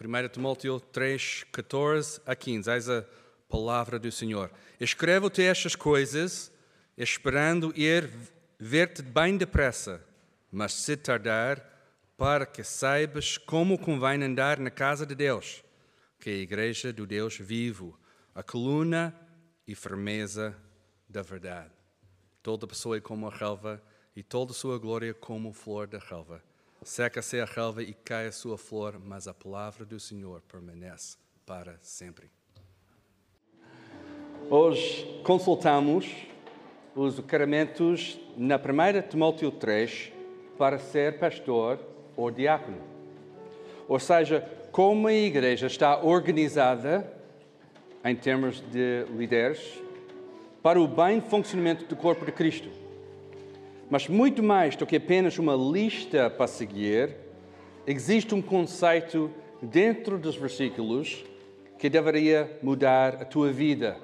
1 Timóteo 3, 14 a 15. Eis a palavra do Senhor. Escrevo-te estas coisas, esperando ir ver-te bem depressa, mas se tardar, para que saibas como convém andar na casa de Deus, que é a igreja do Deus vivo, a coluna e firmeza da verdade. Toda pessoa é como a relva, e toda sua glória como flor da relva. Seca-se a relva e cai a sua flor, mas a palavra do Senhor permanece para sempre. Hoje consultamos os sacramentos na 1 Timóteo 3 para ser pastor ou diácono. Ou seja, como a igreja está organizada em termos de líderes para o bem funcionamento do corpo de Cristo. Mas muito mais do que apenas uma lista para seguir, existe um conceito dentro dos versículos que deveria mudar a tua vida,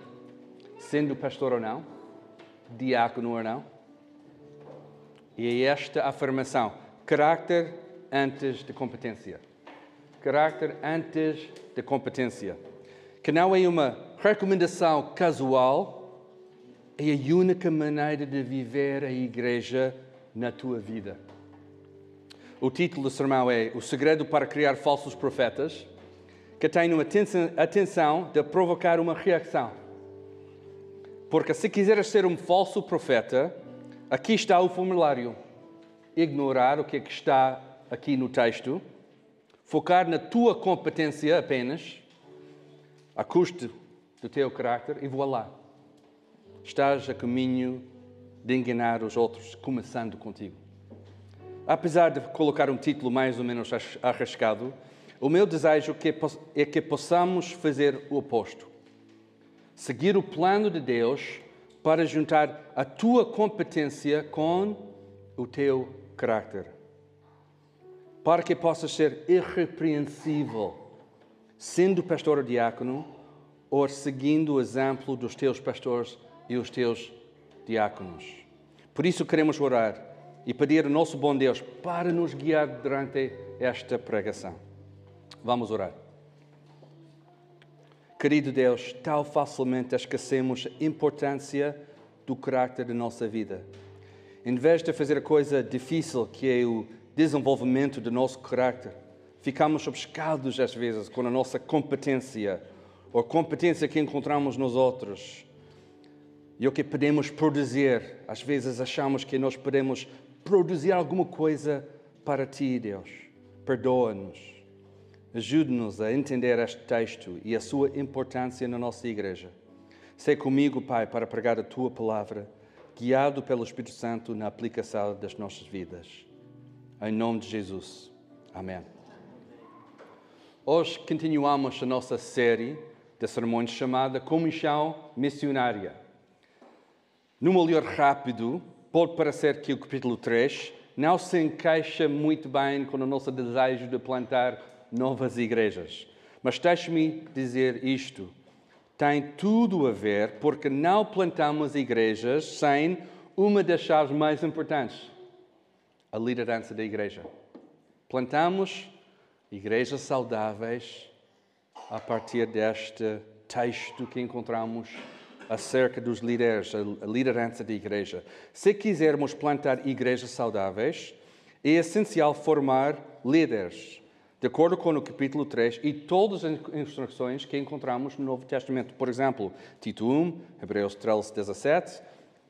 sendo pastor ou não, diácono ou não. E é esta afirmação: caráter antes de competência. Caráter antes de competência. Que não é uma recomendação casual, é a única maneira de viver a igreja na tua vida. O título do sermão é O Segredo para Criar Falsos Profetas, que tem uma atenção de provocar uma reação. Porque se quiseres ser um falso profeta, aqui está o formulário. Ignorar o que, é que está aqui no texto, focar na tua competência apenas, a custo do teu caráter, e voilá. Estás a caminho de enganar os outros, começando contigo. Apesar de colocar um título mais ou menos arriscado, o meu desejo é que possamos fazer o oposto. Seguir o plano de Deus para juntar a tua competência com o teu caráter para que possas ser irrepreensível, sendo pastor ou diácono, ou seguindo o exemplo dos teus pastores e os teus diáconos. Por isso queremos orar e pedir ao nosso bom Deus para nos guiar durante esta pregação. Vamos orar. Querido Deus, tão facilmente esquecemos a importância do caráter da nossa vida. Em vez de fazer a coisa difícil que é o desenvolvimento do nosso caráter. Ficamos obcecados, às vezes, com a nossa competência, ou competência que encontramos nos outros. E o que podemos produzir. Às vezes achamos que nós podemos produzir alguma coisa para Ti, Deus. Perdoa-nos. Ajude-nos a entender este texto e a sua importância na nossa igreja. Sei comigo, Pai, para pregar a Tua palavra, guiado pelo Espírito Santo na aplicação das nossas vidas. Em nome de Jesus. Amém. Hoje continuamos a nossa série de sermões chamada Comissão Missionária. Num olhar rápido, pode parecer que o capítulo 3 não se encaixa muito bem com o nosso desejo de plantar novas igrejas. Mas deixe-me dizer isto. Tem tudo a ver porque não plantamos igrejas sem uma das chaves mais importantes a liderança da igreja. Plantamos igrejas saudáveis a partir deste texto que encontramos acerca dos líderes, a liderança da igreja. Se quisermos plantar igrejas saudáveis, é essencial formar líderes, de acordo com o capítulo 3 e todas as instruções que encontramos no Novo Testamento. Por exemplo, Tito 1, Hebreus 13, 17,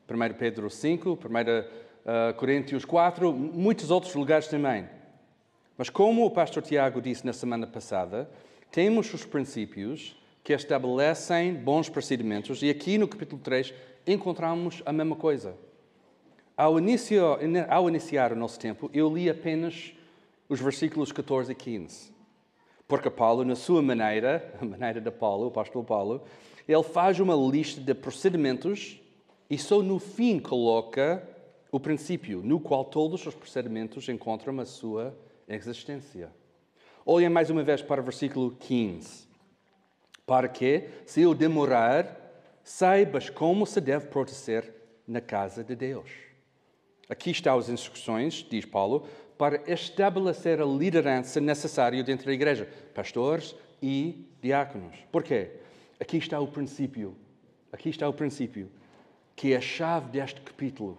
1 Pedro 5, 1 uh, Coríntios 4, muitos outros lugares também. Mas como o pastor Tiago disse na semana passada, temos os princípios que estabelecem bons procedimentos e aqui no capítulo 3 encontramos a mesma coisa. Ao, inicio, ao iniciar o nosso tempo, eu li apenas os versículos 14 e 15. Porque Paulo, na sua maneira, a maneira de Paulo, o pastor Paulo, ele faz uma lista de procedimentos e só no fim coloca o princípio no qual todos os procedimentos encontram a sua existência. Olhem mais uma vez para o versículo 15. Para que, se eu demorar, saibas como se deve proteger na casa de Deus. Aqui estão as instruções, diz Paulo, para estabelecer a liderança necessária dentro da igreja, pastores e diáconos. Por quê? Aqui está o princípio, aqui está o princípio, que é a chave deste capítulo.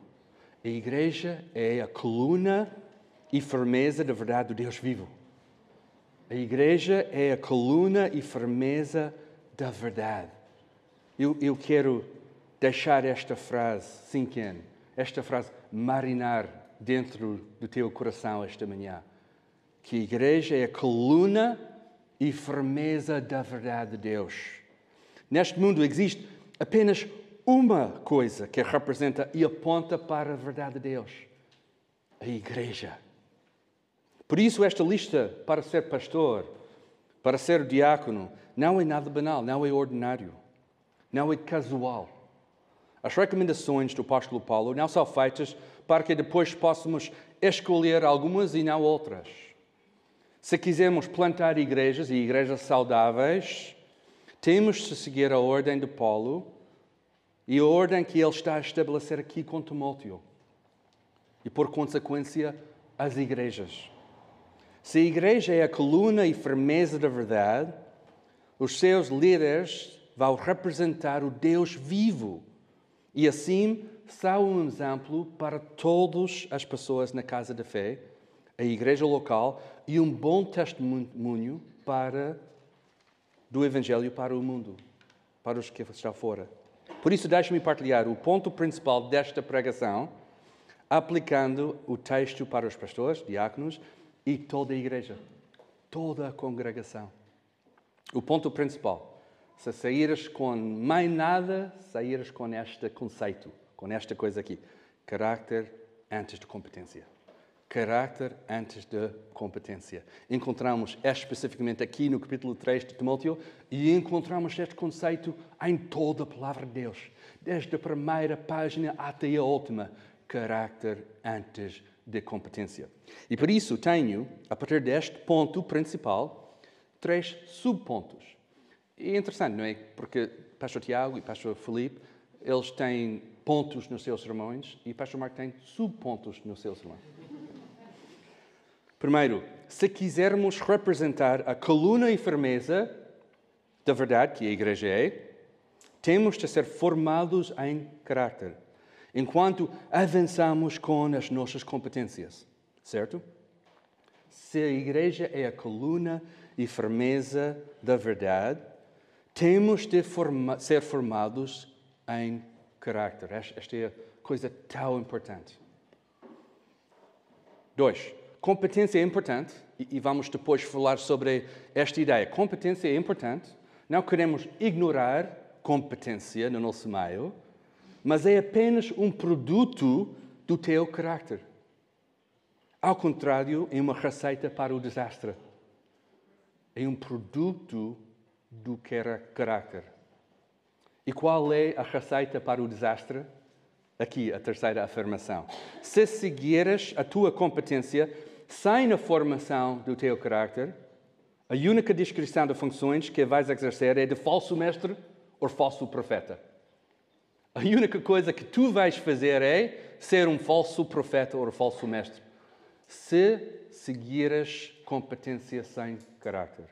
A igreja é a coluna e firmeza da verdade do Deus vivo. A igreja é a coluna e firmeza da verdade. Eu, eu quero deixar esta frase, sink esta frase marinar dentro do teu coração esta manhã. Que a igreja é a coluna e firmeza da verdade de Deus. Neste mundo existe apenas uma coisa que representa e aponta para a verdade de Deus: a igreja. Por isso, esta lista para ser pastor, para ser diácono, não é nada banal, não é ordinário, não é casual. As recomendações do apóstolo Paulo não são feitas para que depois possamos escolher algumas e não outras. Se quisermos plantar igrejas e igrejas saudáveis, temos de seguir a ordem de Paulo e a ordem que ele está a estabelecer aqui com Timóteo. E por consequência, as igrejas. Se a igreja é a coluna e firmeza da verdade, os seus líderes vão representar o Deus vivo e assim são um exemplo para todas as pessoas na casa da fé, a igreja local e um bom testemunho para do evangelho para o mundo, para os que estão fora. Por isso, deixe-me partilhar o ponto principal desta pregação, aplicando o texto para os pastores, diáconos e toda a igreja, toda a congregação. O ponto principal: se saíres com mais nada, saíres com este conceito, com esta coisa aqui: caráter antes de competência. Caráter antes de competência. Encontramos especificamente aqui no capítulo 3 de Timóteo e encontramos este conceito em toda a palavra de Deus, desde a primeira página até a última. Caráter antes de de competência. E por isso tenho, a partir deste ponto principal, três subpontos. E é interessante, não é? Porque Pastor Tiago e Pastor Felipe, eles têm pontos nos seus sermões e Pastor Marco tem subpontos no seu sermão. Primeiro, se quisermos representar a coluna e firmeza da verdade que a igreja é, temos de ser formados em caráter enquanto avançamos com as nossas competências, certo? Se a igreja é a coluna e firmeza da verdade, temos de forma, ser formados em caráter. Esta é coisa tão importante. Dois, competência é importante, e vamos depois falar sobre esta ideia. Competência é importante, não queremos ignorar competência no nosso meio, mas é apenas um produto do teu caráter. Ao contrário, é uma receita para o desastre. É um produto do caráter. E qual é a receita para o desastre? Aqui, a terceira afirmação. Se seguires a tua competência sem a formação do teu caráter, a única descrição de funções que vais exercer é de falso mestre ou falso profeta. A única coisa que tu vais fazer é ser um falso profeta ou um falso mestre. Se seguires competência sem caráter.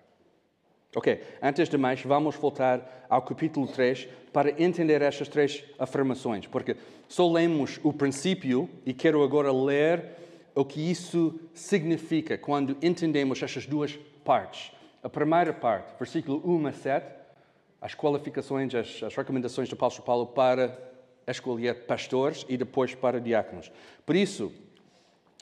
Ok, antes de mais, vamos voltar ao capítulo 3 para entender estas três afirmações, porque só lemos o princípio e quero agora ler o que isso significa quando entendemos estas duas partes. A primeira parte, versículo 1 a 7, as qualificações, as, as recomendações do apóstolo Paulo para escolher pastores e depois para diáconos. Por isso,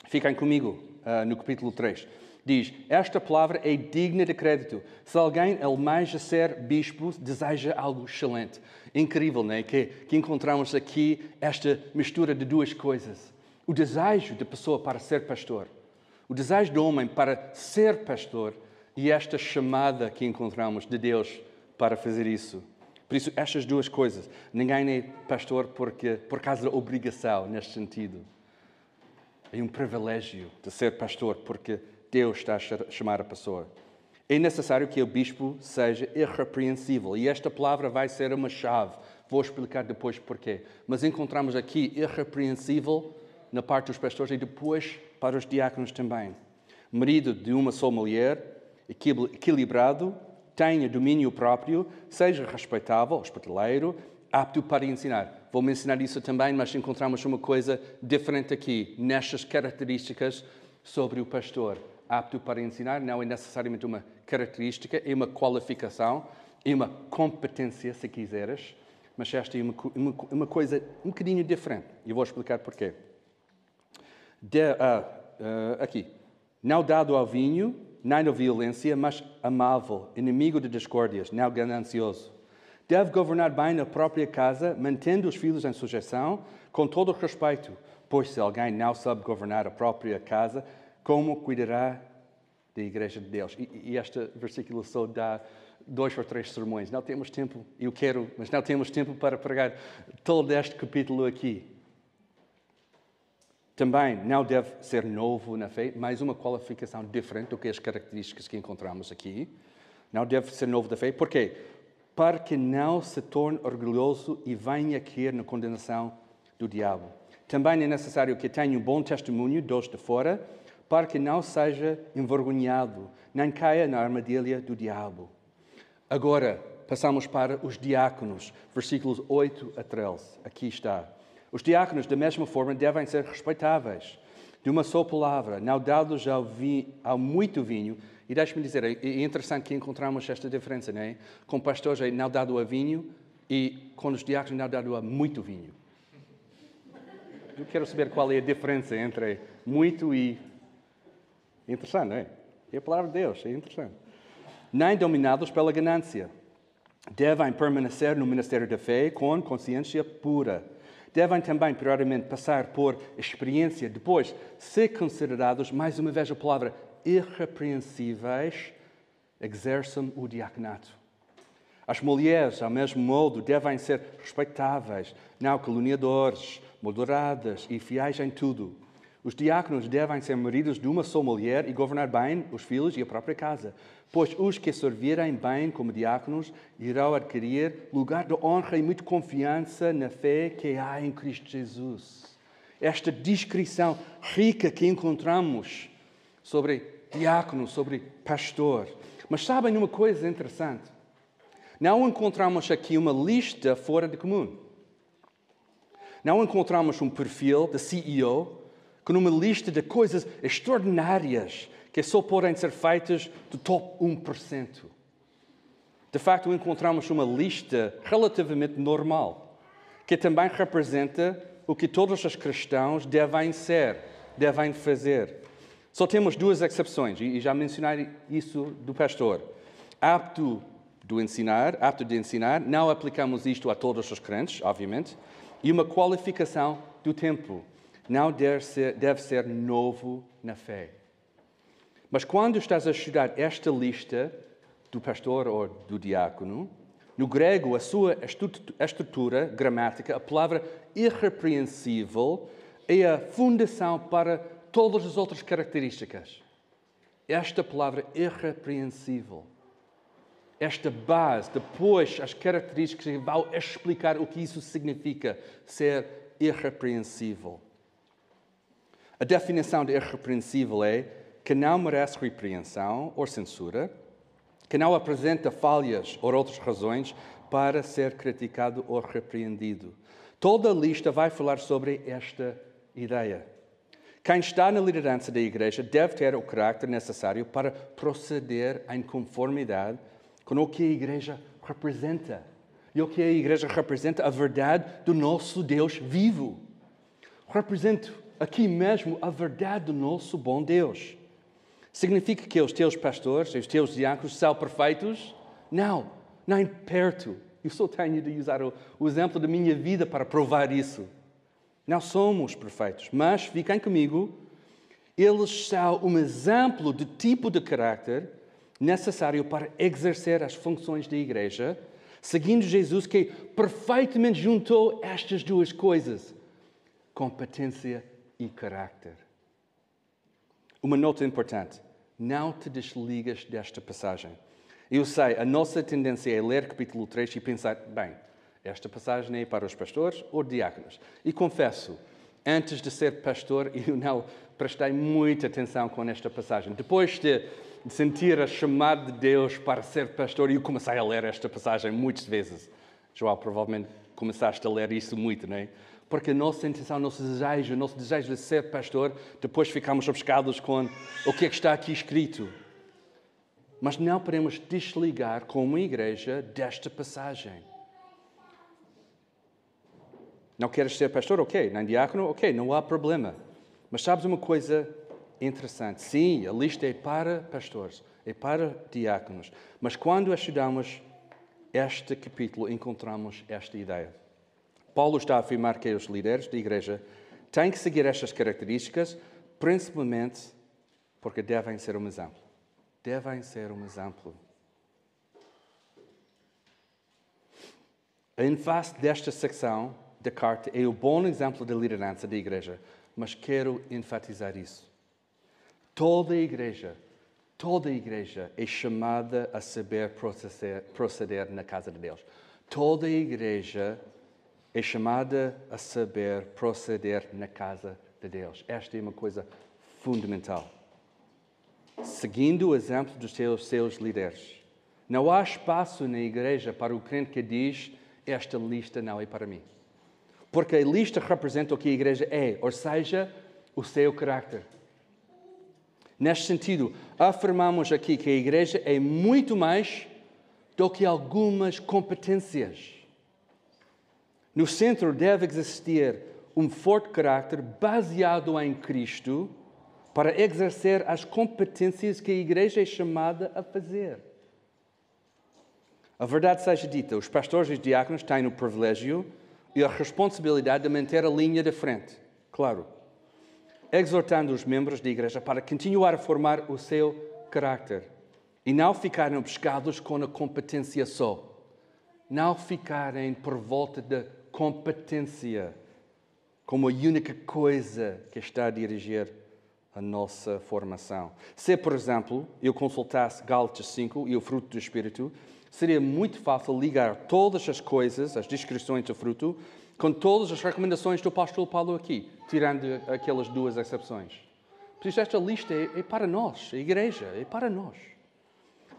fiquem comigo uh, no capítulo 3. Diz: Esta palavra é digna de crédito. Se alguém almeja ser bispo, deseja algo excelente. Incrível, não é? Que, que encontramos aqui esta mistura de duas coisas: o desejo da pessoa para ser pastor, o desejo do homem para ser pastor e esta chamada que encontramos de Deus para fazer isso. Por isso, estas duas coisas. Ninguém é pastor porque, por causa da obrigação, neste sentido. É um privilégio de ser pastor porque Deus está a chamar a pessoa. É necessário que o bispo seja irrepreensível. E esta palavra vai ser uma chave. Vou explicar depois porquê. Mas encontramos aqui irrepreensível na parte dos pastores e depois para os diáconos também. Marido de uma só mulher, equilibrado, tenha domínio próprio, seja respeitável, hospitaleiro, apto para ensinar. Vou mencionar isso também, mas encontramos uma coisa diferente aqui, nestas características sobre o pastor. Apto para ensinar não é necessariamente uma característica, é uma qualificação, é uma competência, se quiseres, mas esta é uma, uma, uma coisa um bocadinho diferente. E vou explicar porquê. De, uh, uh, aqui. Não dado ao vinho, nem à violência, mas amável, inimigo de discórdias, não ganancioso. Deve governar bem a própria casa, mantendo os filhos em sujeição, com todo o respeito, pois se alguém não sabe governar a própria casa, como cuidará da igreja de Deus? E, e este versículo só dá dois ou três sermões. Não temos tempo, eu quero, mas não temos tempo para pregar todo este capítulo aqui. Também não deve ser novo na fé, mais uma qualificação diferente do que as características que encontramos aqui. Não deve ser novo da fé. Porquê? Para que não se torne orgulhoso e venha cair na condenação do diabo. Também é necessário que tenha um bom testemunho dos de fora, para que não seja envergonhado, nem caia na armadilha do diabo. Agora, passamos para os diáconos, versículos 8 a 13. Aqui está. Os diáconos, da mesma forma, devem ser respeitáveis, de uma só palavra, não dados ao, vi, ao muito vinho. E deixe-me dizer, é interessante que encontramos esta diferença, não é? Com pastores é não dado a vinho e com os diáconos não dado a muito vinho. Eu quero saber qual é a diferença entre muito e. Interessante, não é? É a palavra de Deus, é interessante. Nem dominados pela ganância. Devem permanecer no ministério da fé com consciência pura devem também, primeiramente, passar por experiência, depois ser considerados, mais uma vez a palavra, irrepreensíveis, exerçam o diaconato. As mulheres, ao mesmo modo, devem ser respeitáveis, não caluniadores, moderadas e fiéis em tudo. Os diáconos devem ser maridos de uma só mulher e governar bem os filhos e a própria casa, pois os que servirem bem como diáconos irão adquirir lugar de honra e muita confiança na fé que há em Cristo Jesus. Esta descrição rica que encontramos sobre diácono, sobre pastor. Mas sabem uma coisa interessante? Não encontramos aqui uma lista fora de comum. Não encontramos um perfil de CEO com uma lista de coisas extraordinárias que só podem ser feitas do top 1%. De facto, encontramos uma lista relativamente normal, que também representa o que todos os cristãos devem ser, devem fazer. Só temos duas exceções, e já mencionei isso do pastor. Apto de ensinar, apto de ensinar, não aplicamos isto a todos os crentes, obviamente, e uma qualificação do tempo não deve ser, deve ser novo na fé. Mas quando estás a estudar esta lista do pastor ou do diácono, no grego, a sua estrutura gramática, a palavra irrepreensível, é a fundação para todas as outras características. Esta palavra irrepreensível, esta base, depois as características, vão explicar o que isso significa ser irrepreensível. A definição de irrepreensível é que não merece repreensão ou censura, que não apresenta falhas ou outras razões para ser criticado ou repreendido. Toda a lista vai falar sobre esta ideia. Quem está na liderança da igreja deve ter o caráter necessário para proceder em conformidade com o que a igreja representa. E o que a igreja representa? A verdade do nosso Deus vivo. Represento aqui mesmo a verdade do nosso bom Deus. Significa que os teus pastores, os teus diáconos são perfeitos? Não, nem perto. Eu só tenho de usar o, o exemplo da minha vida para provar isso. Não somos perfeitos, mas fiquem comigo, eles são um exemplo de tipo de caráter necessário para exercer as funções da igreja, seguindo Jesus que perfeitamente juntou estas duas coisas: competência e caráter. Uma nota importante: não te desligas desta passagem. Eu sei, a nossa tendência é ler capítulo 3 e pensar, bem, esta passagem é para os pastores ou diáconos. E confesso, antes de ser pastor, eu não prestei muita atenção com esta passagem. Depois de, sentir a chamada de Deus para ser pastor, eu comecei a ler esta passagem muitas vezes. João, provavelmente começaste a ler isso muito, não é? Porque a nossa intenção, o nosso desejo, o nosso desejo de ser pastor, depois ficamos obcecados com o que é que está aqui escrito. Mas não podemos desligar como igreja desta passagem. Não queres ser pastor? Ok. Nem diácono? Ok, não há problema. Mas sabes uma coisa interessante? Sim, a lista é para pastores, é para diáconos. Mas quando estudamos este capítulo, encontramos esta ideia. Paulo está a afirmar que os líderes da igreja têm que seguir estas características, principalmente porque devem ser um exemplo. Devem ser um exemplo. A ênfase desta secção da carta é o bom exemplo da liderança da igreja, mas quero enfatizar isso. Toda a igreja, toda a igreja é chamada a saber proceder, proceder na casa de Deus. Toda a igreja é chamada a saber proceder na casa de Deus. Esta é uma coisa fundamental. Seguindo o exemplo dos seus, seus líderes. Não há espaço na igreja para o crente que diz: Esta lista não é para mim. Porque a lista representa o que a igreja é, ou seja, o seu caráter. Neste sentido, afirmamos aqui que a igreja é muito mais do que algumas competências. No centro deve existir um forte caráter baseado em Cristo para exercer as competências que a igreja é chamada a fazer. A verdade seja dita, os pastores e os diáconos têm o privilégio e a responsabilidade de manter a linha da frente, claro, exortando os membros da igreja para continuar a formar o seu caráter e não ficarem obcecados com a competência só, não ficarem por volta da competência como a única coisa que está a dirigir a nossa formação. Se, por exemplo, eu consultasse Gálatas 5 e o fruto do Espírito, seria muito fácil ligar todas as coisas, as descrições do fruto, com todas as recomendações do apóstolo Paulo aqui, tirando aquelas duas exceções. Por isso, esta lista é, é para nós, a igreja, é para nós.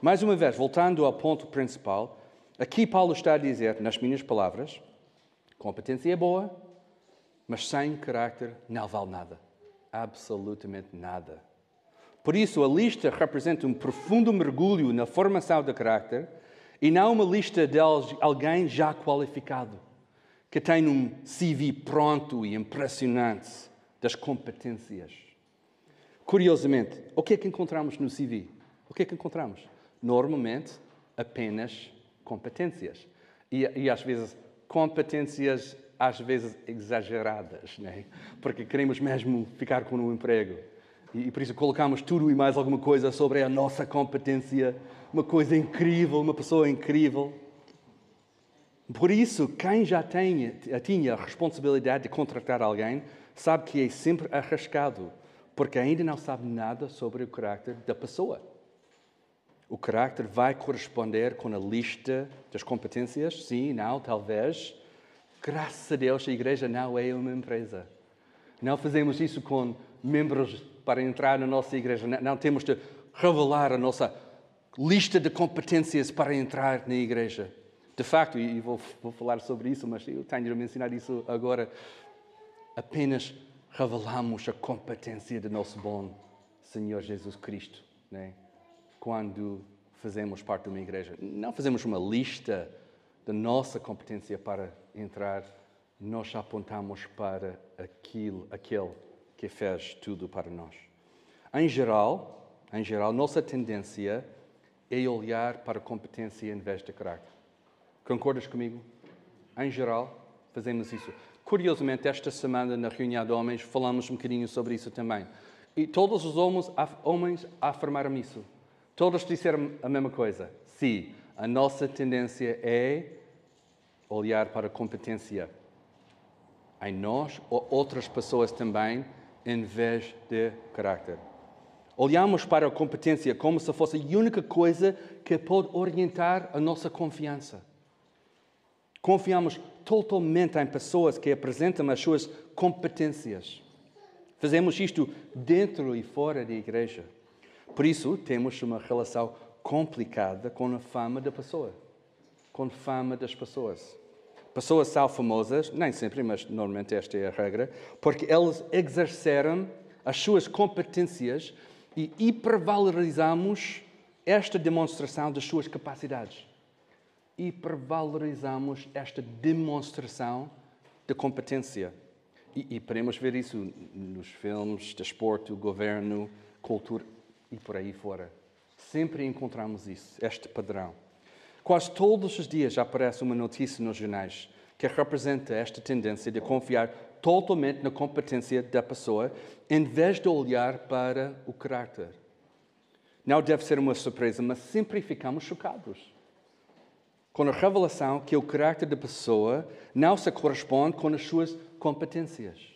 Mais uma vez, voltando ao ponto principal, aqui Paulo está a dizer, nas minhas palavras, competência é boa, mas sem caráter não vale nada. Absolutamente nada. Por isso, a lista representa um profundo mergulho na formação do caráter e não uma lista de alguém já qualificado, que tem um CV pronto e impressionante das competências. Curiosamente, o que é que encontramos no CV? O que é que encontramos? Normalmente, apenas competências. E, e às vezes, competências às vezes exageradas, né? porque queremos mesmo ficar com um emprego. E, por isso colocamos tudo e mais alguma coisa sobre a nossa competência uma coisa incrível, uma pessoa incrível. Por isso, quem já tinha a responsabilidade de contratar alguém, sabe que é sempre arriscado, porque ainda não sabe nada sobre o caráter da pessoa. O caráter vai corresponder com a lista das competências? Sim, não, talvez. Graças a Deus, a igreja não é uma empresa. Não fazemos isso com membros para entrar na nossa igreja. Não temos de revelar a nossa lista de competências para entrar na igreja. De facto, e vou, vou falar sobre isso, mas eu tenho de mencionar isso agora, apenas revelamos a competência do nosso bom Senhor Jesus Cristo, né? Quando fazemos parte de uma igreja. Não fazemos uma lista da nossa competência para entrar, nós apontamos para aquilo, aquele que fez tudo para nós. Em geral, em geral, nossa tendência é olhar para a competência em vez de caráter. Concordas comigo? Em geral, fazemos isso. Curiosamente, esta semana, na reunião de homens, falamos um bocadinho sobre isso também. E todos os homens, homens afirmaram isso. Todos disseram a mesma coisa. Sim, a nossa tendência é olhar para a competência em nós ou outras pessoas também, em vez de caráter. Olhamos para a competência como se fosse a única coisa que pode orientar a nossa confiança. Confiamos totalmente em pessoas que apresentam as suas competências. Fazemos isto dentro e fora da igreja. Por isso, temos uma relação complicada com a fama da pessoa, com a fama das pessoas. Pessoas são famosas, nem sempre, mas normalmente esta é a regra, porque elas exerceram as suas competências e hipervalorizamos esta demonstração das suas capacidades. Hipervalorizamos esta demonstração de competência. E, e podemos ver isso nos filmes, desporto, governo, cultura e por aí fora. Sempre encontramos isso, este padrão. Quase todos os dias aparece uma notícia nos jornais que representa esta tendência de confiar totalmente na competência da pessoa, em vez de olhar para o caráter. Não deve ser uma surpresa, mas sempre ficamos chocados com a revelação que o caráter da pessoa não se corresponde com as suas competências.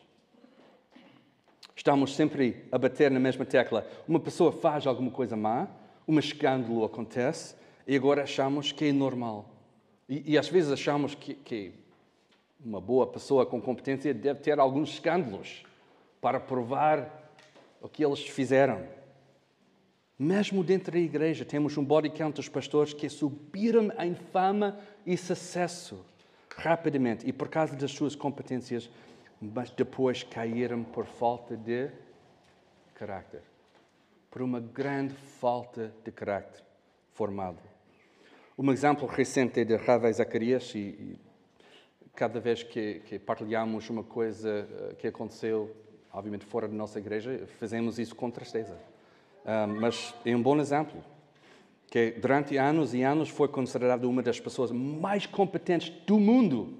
Estamos sempre a bater na mesma tecla. Uma pessoa faz alguma coisa má, um escândalo acontece e agora achamos que é normal. E, e às vezes achamos que, que uma boa pessoa com competência deve ter alguns escândalos para provar o que eles fizeram. Mesmo dentro da igreja, temos um body count dos pastores que subiram em fama e sucesso rapidamente e por causa das suas competências, mas depois caíram por falta de caráter por uma grande falta de caráter formado. Um exemplo recente é de Ravi Zacarias e, e cada vez que, que, partilhamos uma coisa eh, que aconteceu, obviamente fora da nossa igreja, fazemos isso com tristeza. Um, mas é um bom exemplo, que durante anos e anos foi considerado uma das pessoas mais competentes do mundo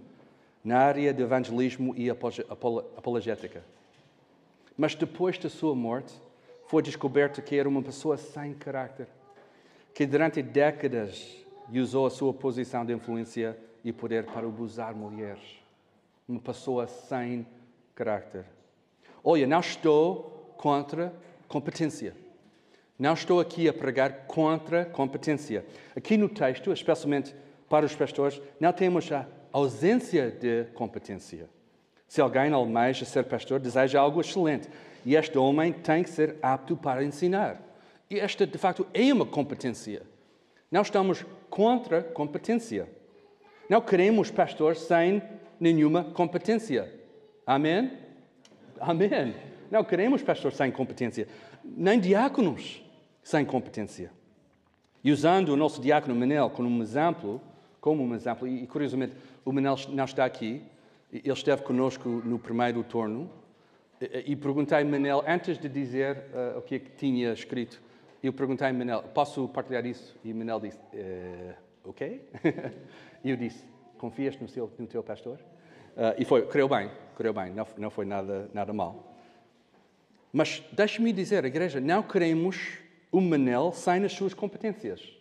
na área de evangelismo e apologética. Mas depois da sua morte, foi descoberto que era uma pessoa sem caráter, que durante décadas usou a sua posição de influência e poder para abusar mulheres. Uma pessoa sem caráter. Olha, não estou contra competência. Não estou aqui a pregar contra competência. Aqui no texto, especialmente para os pastores, não temos a ausência de competência. Se alguém almeja ser pastor, deseja algo excelente. E este homem tem que ser apto para ensinar. E esta, de facto, é uma competência. Não estamos contra competência. Não queremos pastores sem nenhuma competência. Amém? Amém. Não queremos pastores sem competência. Nem diáconos sem competência. E usando o nosso diácono Manel como um exemplo, como um exemplo, e curiosamente o Manel não está aqui, ele esteve conosco no primeiro turno, e perguntei a Manel, antes de dizer uh, o que é que tinha escrito, eu perguntei a Manel, posso partilhar isso? E Manel disse, uh, ok. e eu disse, confias no, seu, no teu pastor? Uh, e foi, creu bem, creu bem, não, não foi nada, nada mal. Mas deixe-me dizer, a igreja, não queremos um Manel sem as suas competências.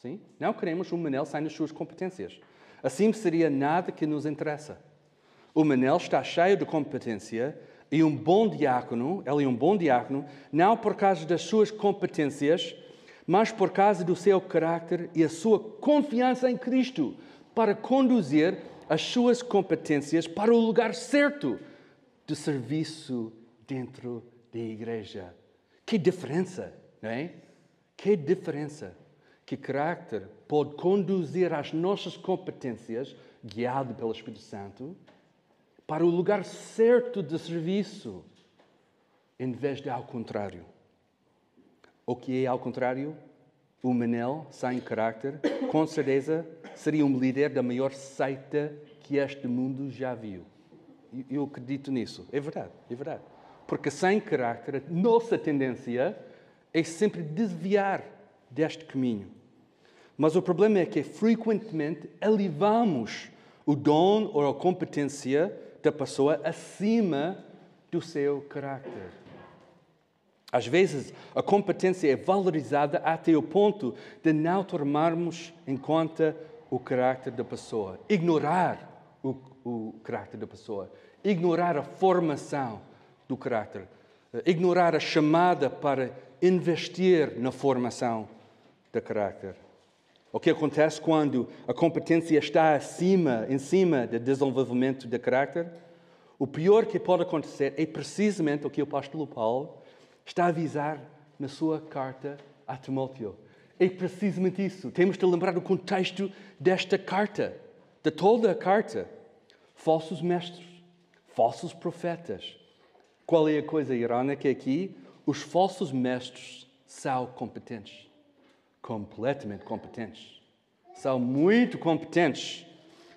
Sim? Não queremos um Manel sem as suas competências. Assim seria nada que nos interessa. O Manel está cheio de competência e um bom diácono, ele é um bom diácono, não por causa das suas competências, mas por causa do seu caráter e a sua confiança em Cristo, para conduzir as suas competências para o lugar certo de serviço dentro da igreja. Que diferença, não é? Que diferença. Que caráter pode conduzir as nossas competências, guiado pelo Espírito Santo, para o lugar certo de serviço, em vez de ao contrário. O que é ao contrário? O Manel, sem caráter, com certeza seria um líder da maior seita que este mundo já viu. Eu acredito nisso. É verdade, é verdade. Porque sem caráter, nossa tendência é sempre desviar deste caminho. Mas o problema é que frequentemente elevamos o dom ou a competência da pessoa acima do seu caráter. Às vezes, a competência é valorizada até o ponto de não tomarmos em conta o caráter da pessoa, ignorar o, o caráter da pessoa, ignorar a formação do caráter, ignorar a chamada para investir na formação do caráter. O que acontece quando a competência está acima, em cima do desenvolvimento de caráter? O pior que pode acontecer é precisamente o que o apóstolo Paulo está a avisar na sua carta a Timóteo. É precisamente isso. Temos de lembrar o contexto desta carta, de toda a carta. Falsos mestres, falsos profetas. Qual é a coisa irónica aqui? Os falsos mestres são competentes completamente competentes. São muito competentes.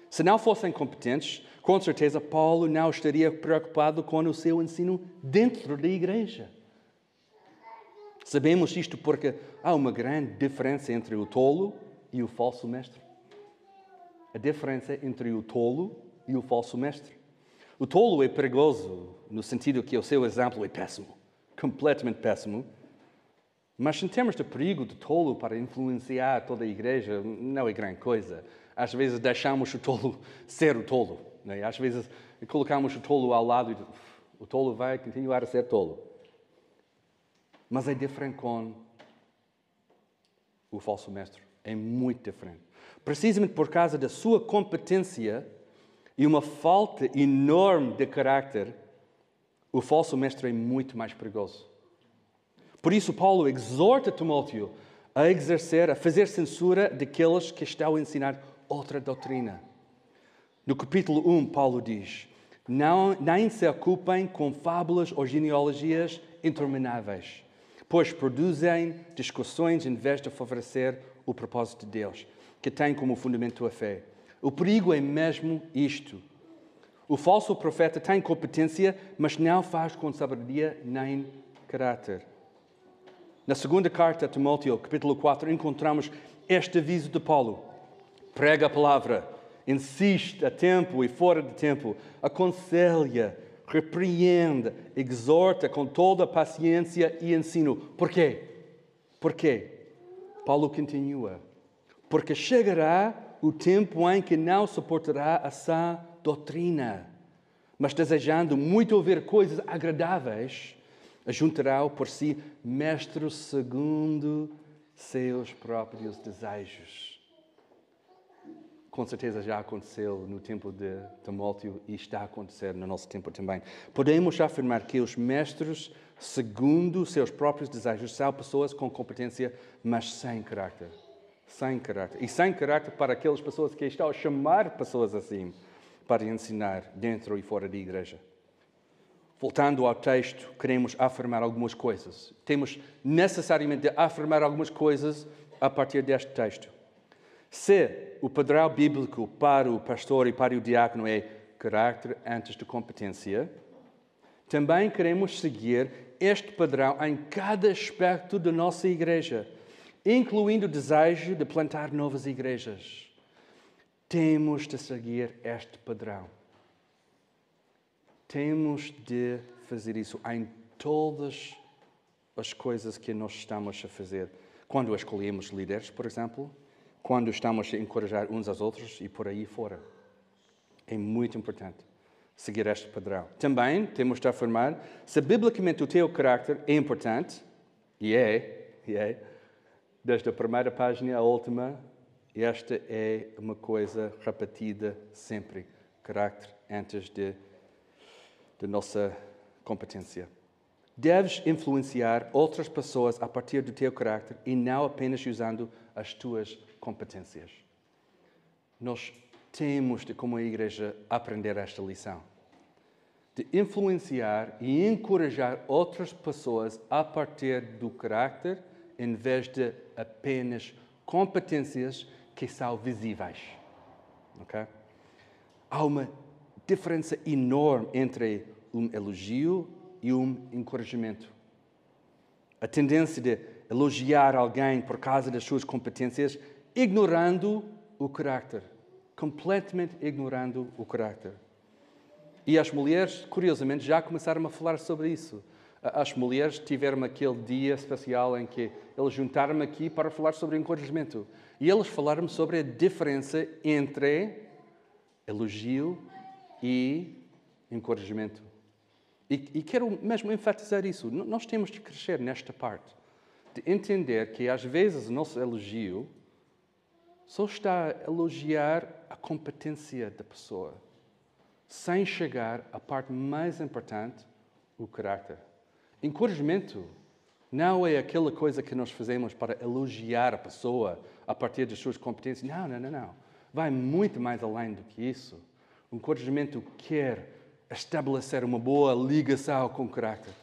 Se não fossem competentes, com certeza Paulo não estaria preocupado com o seu ensino dentro da igreja. Sabemos isto porque há uma grande diferença entre o tolo e o falso mestre. A diferença entre o tolo e o falso mestre. O tolo é perigoso no sentido que o seu exemplo é péssimo, completamente péssimo, mas em termos de perigo de tolo para influenciar toda a igreja, não é grande coisa. Às vezes deixamos o tolo ser o tolo. Né? Às vezes colocamos o tolo ao lado e o tolo vai continuar a ser tolo. Mas é diferente com o falso mestre. É muito diferente. Precisamente por causa da sua competência e uma falta enorme de caráter, o falso mestre é muito mais perigoso. Por isso, Paulo exorta Timóteo a exercer, a fazer censura daqueles que estão a ensinar outra doutrina. No capítulo 1, Paulo diz: não, Nem se ocupem com fábulas ou genealogias intermináveis, pois produzem discussões em vez de favorecer o propósito de Deus, que tem como fundamento a fé. O perigo é mesmo isto. O falso profeta tem competência, mas não faz com sabedoria nem caráter. Na segunda carta a Timóteo, capítulo 4, encontramos este aviso de Paulo: prega a palavra, insiste a tempo e fora de tempo, aconselha, repreende, exorta com toda a paciência e ensino. Porquê? Porquê? Paulo continua: porque chegará o tempo em que não suportará a sã doutrina, mas desejando muito ouvir coisas agradáveis ajuntará por si mestres segundo seus próprios desejos. Com certeza já aconteceu no tempo de Timóteo e está a acontecer no nosso tempo também. Podemos afirmar que os mestres, segundo seus próprios desejos, são pessoas com competência, mas sem caráter. Sem caráter. E sem caráter para aquelas pessoas que estão a chamar pessoas assim para ensinar dentro e fora da igreja. Voltando ao texto, queremos afirmar algumas coisas. Temos necessariamente de afirmar algumas coisas a partir deste texto. Se o padrão bíblico para o pastor e para o diácono é caráter antes de competência, também queremos seguir este padrão em cada aspecto da nossa igreja, incluindo o desejo de plantar novas igrejas. Temos de seguir este padrão. Temos de fazer isso em todas as coisas que nós estamos a fazer. Quando escolhemos líderes, por exemplo, quando estamos a encorajar uns aos outros e por aí fora. É muito importante seguir este padrão. Também temos de afirmar se biblicamente o teu caráter é importante, e é, e é, desde a primeira página à última, esta é uma coisa repetida sempre. Caráter antes de da nossa competência. Deves influenciar outras pessoas a partir do teu caráter e não apenas usando as tuas competências. Nós temos de, como igreja, aprender esta lição. De influenciar e encorajar outras pessoas a partir do caráter, em vez de apenas competências que são visíveis. Okay? Há uma diferença enorme entre um elogio e um encorajamento. A tendência de elogiar alguém por causa das suas competências, ignorando o caráter, completamente ignorando o caráter. E as mulheres, curiosamente, já começaram a falar sobre isso. As mulheres tiveram aquele dia especial em que eles juntaram aqui para falar sobre encorajamento. E eles falaram sobre a diferença entre elogio e encorajamento. E, e quero mesmo enfatizar isso. Nós temos de crescer nesta parte, de entender que às vezes o nosso elogio só está a elogiar a competência da pessoa, sem chegar à parte mais importante, o caráter. Encorajamento não é aquela coisa que nós fazemos para elogiar a pessoa a partir das suas competências. Não, não, não, não. Vai muito mais além do que isso. Encorajamento quer estabelecer uma boa ligação com o caráter,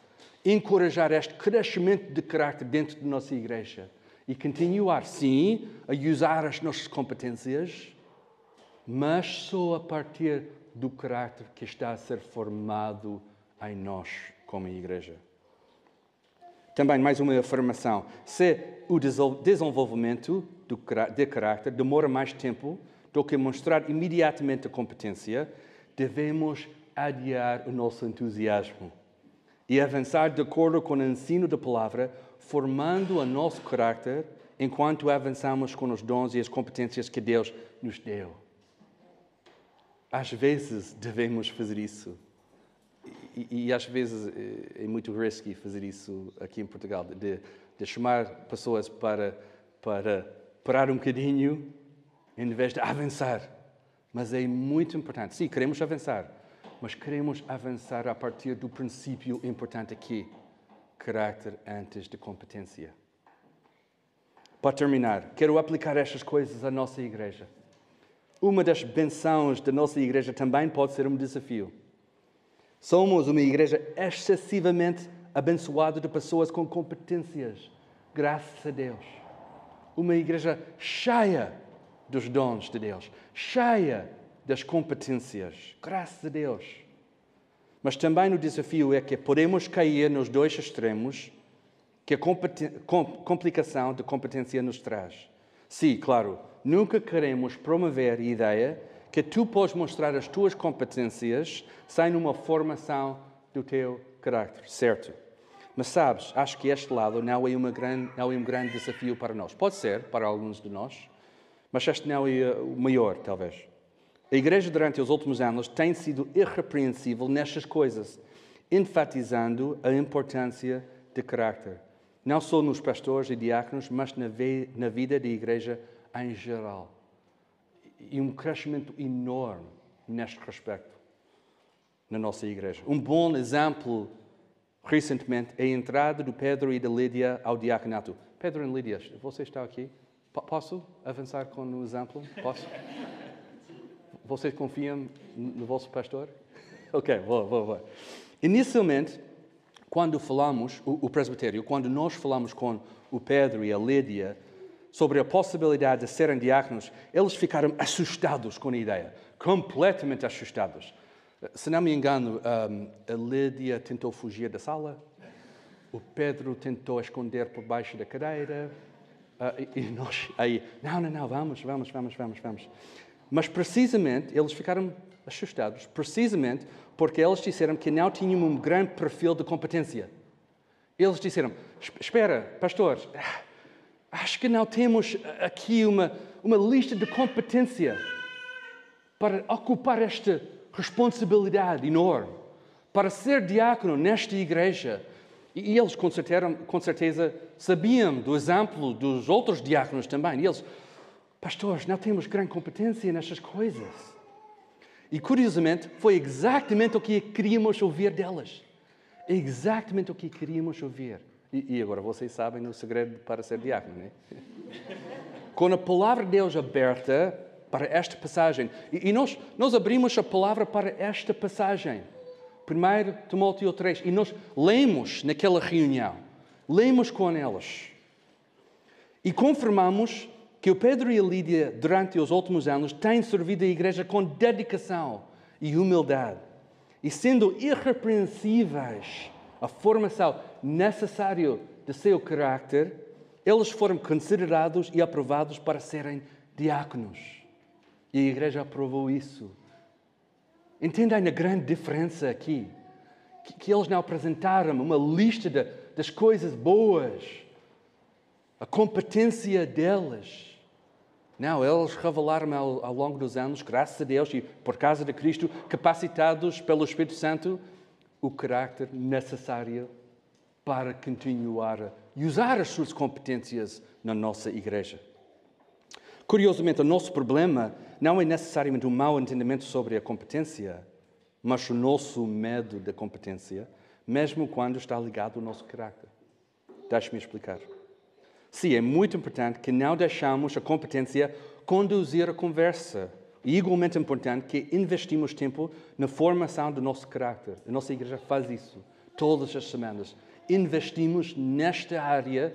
encorajar este crescimento de caráter dentro da nossa igreja e continuar, sim, a usar as nossas competências, mas só a partir do caráter que está a ser formado em nós como igreja. Também mais uma afirmação. Se o desenvolvimento de caráter demora mais tempo do que mostrar imediatamente a competência, devemos adiar o nosso entusiasmo e avançar de acordo com o ensino da palavra, formando o nosso caráter enquanto avançamos com os dons e as competências que Deus nos deu. Às vezes devemos fazer isso e, e, às vezes é, é muito risky fazer isso aqui em Portugal, de, de chamar pessoas para, para parar um bocadinho em vez de avançar. Mas é muito importante. Sim, queremos avançar, mas queremos avançar a partir do princípio importante aqui: caráter antes de competência. Para terminar, quero aplicar estas coisas à nossa igreja. Uma das bençãos da nossa igreja também pode ser um desafio. Somos uma igreja excessivamente abençoada de pessoas com competências, graças a Deus. Uma igreja cheia dos dons de Deus, cheia das competências, graças a Deus. Mas também o desafio é que podemos cair nos dois extremos que a complicação de competência nos traz. Sim, claro, nunca queremos promover a ideia que tu podes mostrar as tuas competências sem uma formação do teu caráter, certo? Mas sabes, acho que este lado não é, grande, não é um grande desafio para nós. Pode ser para alguns de nós, mas este não é o maior, talvez. A Igreja, durante os últimos anos, tem sido irrepreensível nestas coisas, enfatizando a importância de caráter, não só nos pastores e diáconos, mas na, na vida da Igreja em geral e um crescimento enorme neste respeito na nossa igreja. Um bom exemplo, recentemente, é a entrada do Pedro e da Lídia ao diaconato. Pedro e Lídia, você está aqui? P posso avançar com o exemplo? Posso? Vocês confiam no vosso pastor? Ok, vou, vou, vou. Inicialmente, quando falamos, o, o presbitério, quando nós falamos com o Pedro e a Lídia, sobre a possibilidade de serem diáconos, eles ficaram assustados com a ideia, completamente assustados. Se não me engano, a Lídia tentou fugir da sala, o Pedro tentou esconder por baixo da cadeira, e nós aí, não, não, não, vamos, vamos, vamos, vamos, vamos. Mas precisamente eles ficaram assustados, precisamente porque eles disseram que não tinham um grande perfil de competência. Eles disseram: Espera, pastor, Acho que não temos aqui uma, uma lista de competência para ocupar esta responsabilidade enorme, para ser diácono nesta igreja. E eles, com certeza, com certeza, sabiam do exemplo dos outros diáconos também. E eles, pastores, não temos grande competência nestas coisas. E curiosamente, foi exatamente o que queríamos ouvir delas. Exatamente o que queríamos ouvir. E, e agora vocês sabem o segredo para ser diácono, não é? Com a palavra de Deus aberta para esta passagem, e, e nós, nós abrimos a palavra para esta passagem, 1 Timóteo 3, e nós lemos naquela reunião, lemos com elas, e confirmamos que o Pedro e a Lídia, durante os últimos anos, têm servido a igreja com dedicação e humildade, e sendo irrepreensíveis a formação necessária de seu caráter, eles foram considerados e aprovados para serem diáconos. E a igreja aprovou isso. Entendem a grande diferença aqui? Que, que eles não apresentaram uma lista de, das coisas boas, a competência deles. Não, eles revelaram ao, ao longo dos anos, graças a Deus e por causa de Cristo, capacitados pelo Espírito Santo, o caráter necessário para continuar a usar as suas competências na nossa igreja. Curiosamente, o nosso problema não é necessariamente um mau entendimento sobre a competência, mas o nosso medo da competência, mesmo quando está ligado ao nosso caráter. Deixe-me explicar. Sim, é muito importante que não deixamos a competência conduzir a conversa. E igualmente importante que investimos tempo na formação do nosso caráter. A nossa igreja faz isso todas as semanas. Investimos nesta área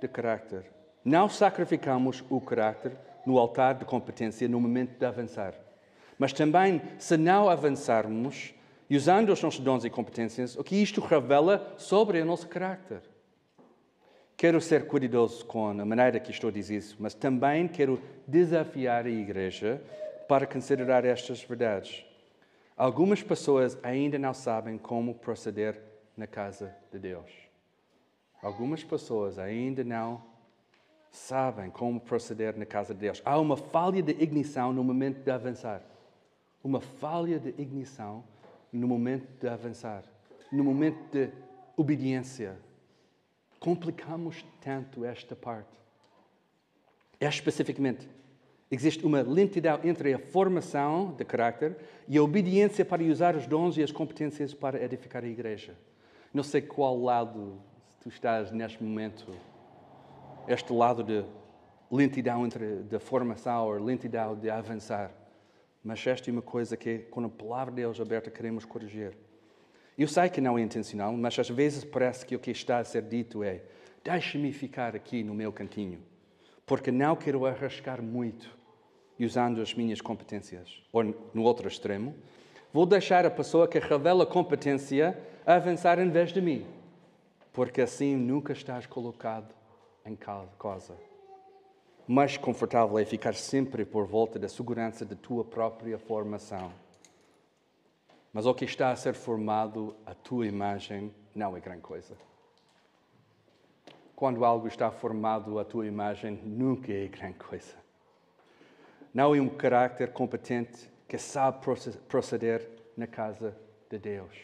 de caráter. Não sacrificamos o caráter no altar de competência no momento de avançar. Mas também, se não avançarmos, usando os nossos dons e competências, o que isto revela sobre o nosso caráter. Quero ser cuidadoso com a maneira que estou a dizer isso, mas também quero desafiar a igreja para considerar estas verdades. Algumas pessoas ainda não sabem como proceder na casa de Deus. Algumas pessoas ainda não sabem como proceder na casa de Deus. Há uma falha de ignição no momento de avançar. Uma falha de ignição no momento de avançar. No momento de obediência. Complicamos tanto esta parte. É especificamente, existe uma lentidão entre a formação de caráter e a obediência para usar os dons e as competências para edificar a igreja. Não sei qual lado tu estás neste momento este lado de lentidão entre da formação ou lentidão de avançar. Mas esta é uma coisa que, com a palavra de Deus aberta, queremos corrigir. Eu sei que não é intencional, mas às vezes parece que o que está a ser dito é: deixe-me ficar aqui no meu cantinho, porque não quero arriscar muito usando as minhas competências. Ou, no outro extremo, vou deixar a pessoa que revela competência avançar em vez de mim, porque assim nunca estás colocado em casa. Mais confortável é ficar sempre por volta da segurança da tua própria formação. Mas o que está a ser formado, a tua imagem, não é grande coisa. Quando algo está formado à tua imagem, nunca é grande coisa. Não é um caráter competente que sabe proceder na casa de Deus.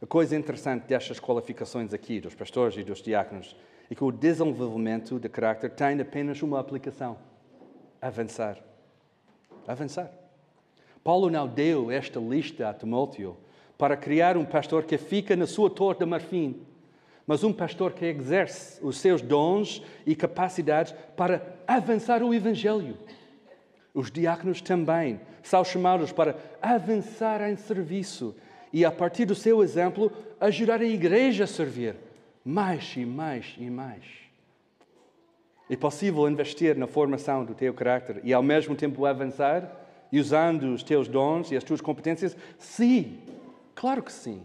A coisa interessante destas qualificações aqui, dos pastores e dos diáconos, e que o desenvolvimento de caráter tem apenas uma aplicação: avançar. Avançar. Paulo não deu esta lista a Timóteo para criar um pastor que fica na sua torre de marfim, mas um pastor que exerce os seus dons e capacidades para avançar o Evangelho. Os diáconos também são chamados para avançar em serviço e, a partir do seu exemplo, ajudar a igreja a servir mais e mais e mais. É possível investir na formação do teu caráter e ao mesmo tempo avançar usando os teus dons e as tuas competências? Sim, claro que sim.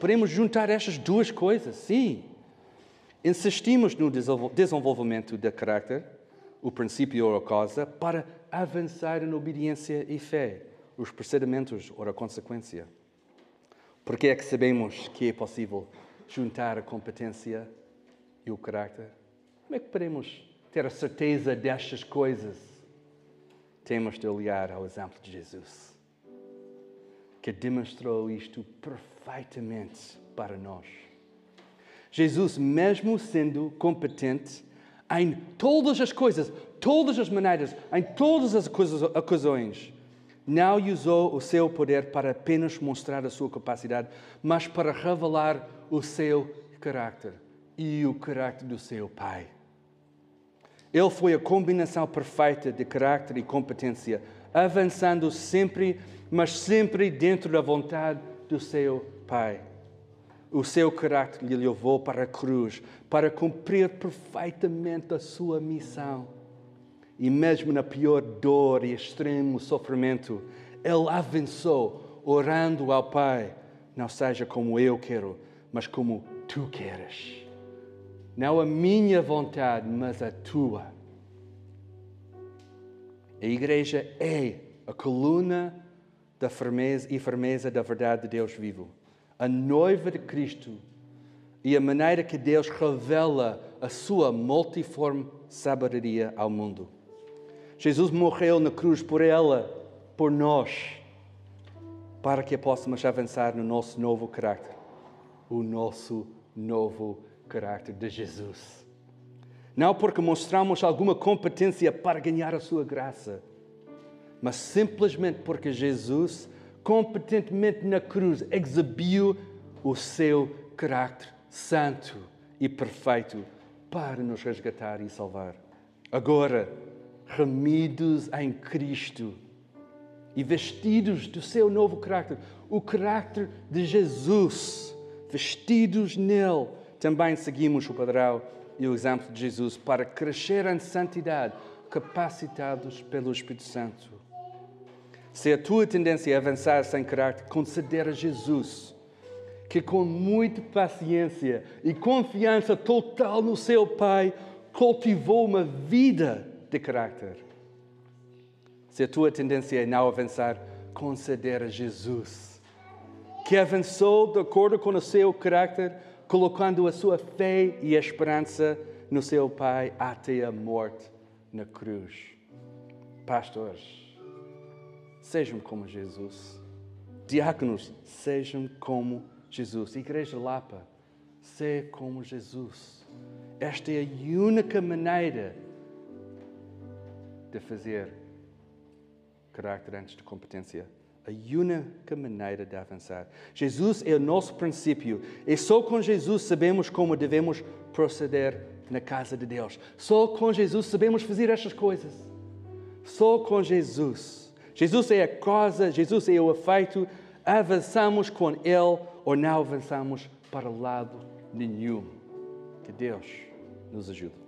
Podemos juntar estas duas coisas, sim. Insistimos no desenvolvimento do caráter, o princípio ou a causa, para avançar em obediência e fé, os procedimentos ou a consequência. Porque é que sabemos que é possível juntar a competência e o caráter? Como é que podemos ter a certeza destas coisas? Temos de olhar ao exemplo de Jesus, que demonstrou isto perfeitamente para nós. Jesus, mesmo sendo competente em todas as coisas, todas as maneiras, em todas as ocasiões, não usou o seu poder para apenas mostrar a sua capacidade, mas para revelar o seu caráter e o caráter do seu pai. Ele foi a combinação perfeita de caráter e competência, avançando sempre, mas sempre dentro da vontade do seu pai. O seu caráter lhe levou para a cruz para cumprir perfeitamente a sua missão. E mesmo na pior dor e extremo sofrimento, ele avançou, orando ao Pai: Não seja como eu quero, mas como tu queres. Não a minha vontade, mas a tua. A igreja é a coluna da firmeza e firmeza da verdade de Deus vivo. A noiva de Cristo e a maneira que Deus revela a sua multiforme sabedoria ao mundo. Jesus morreu na cruz por ela, por nós, para que possamos avançar no nosso novo caráter o nosso novo caráter de Jesus. não porque mostramos alguma competência para ganhar a sua graça, mas simplesmente porque Jesus, competentemente na cruz, exibiu o seu caráter santo e perfeito para nos resgatar e salvar. Agora, remidos em Cristo e vestidos do seu novo caráter, o caráter de Jesus, vestidos nele, também seguimos o padrão e o exemplo de Jesus para crescer em santidade, capacitados pelo Espírito Santo. Se a tua tendência é avançar sem caráter, considera Jesus, que com muita paciência e confiança total no seu Pai, cultivou uma vida de caráter. Se a tua tendência é não avançar, considera Jesus, que avançou de acordo com o seu caráter, colocando a sua fé e esperança no seu Pai até a morte na cruz. Pastores, sejam como Jesus. Diáconos, sejam como Jesus. Igreja Lapa, seja como Jesus. Esta é a única maneira de fazer caráter antes de competência. A única maneira de avançar. Jesus é o nosso princípio. E só com Jesus sabemos como devemos proceder na casa de Deus. Só com Jesus sabemos fazer estas coisas. Só com Jesus. Jesus é a causa, Jesus é o efeito. Avançamos com Ele ou não avançamos para lado nenhum. Que Deus nos ajude.